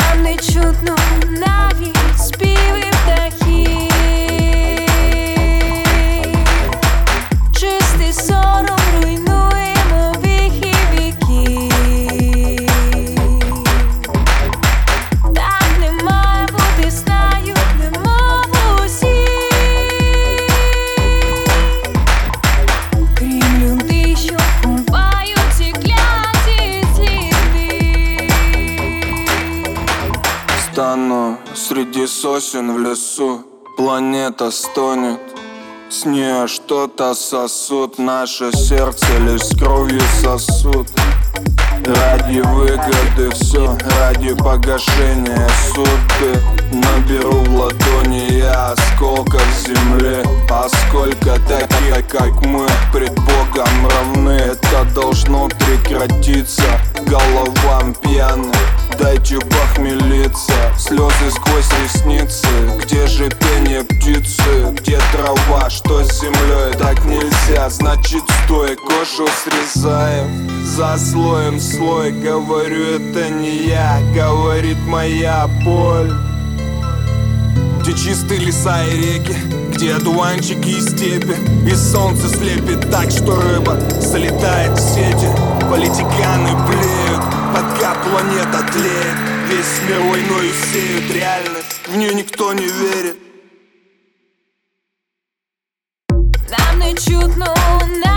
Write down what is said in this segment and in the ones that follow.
Нам не чутно навіть Стану среди сосен в лесу. Планета стонет С нее что-то сосут. Наше сердце лишь кровью сосуд Ради выгоды все Ради погашения суды Наберу в ладони я осколков земли. А сколько таких, как мы Пред Богом равны? Это должно прекратиться. Головам пьяным Дайте похмелиться Слезы сквозь ресницы Где же пение птицы? Где трава? Что с землей? Так нельзя, значит стой. Кожу срезаем За слоем слой. Говорю, это не я Говорит моя боль. Где чистые леса и реки Где одуванчики и степи. И солнце слепит так, что рыба Залетает в сети. Политиканы блеют Пока планета тлеет Весь мир войною сеют Реальность, в нее никто не верит. Нам не чутно навіть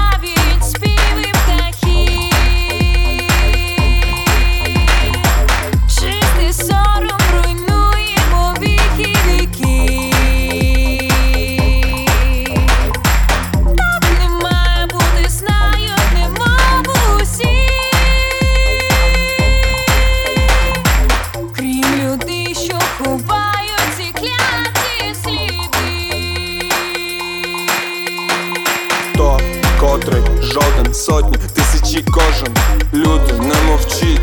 жоден, сотні, тисячі кожен. Люди, не мовчіть,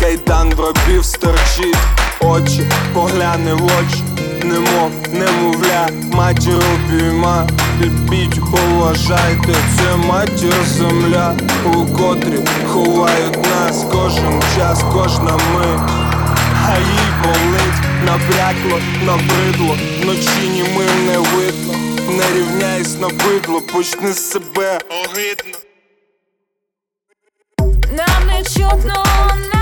кайдан в робів сторчить Очі, погляне в очі, немов, немовля Матір обійма, любіть, поважайте Це матір земля, у котрі ховають нас Кожен час, кожна мить а їй болить, набрякло, набридло, вночі німим не видно, не рівняйсь на бидло, почни з себе. Огидно. Нам не чутно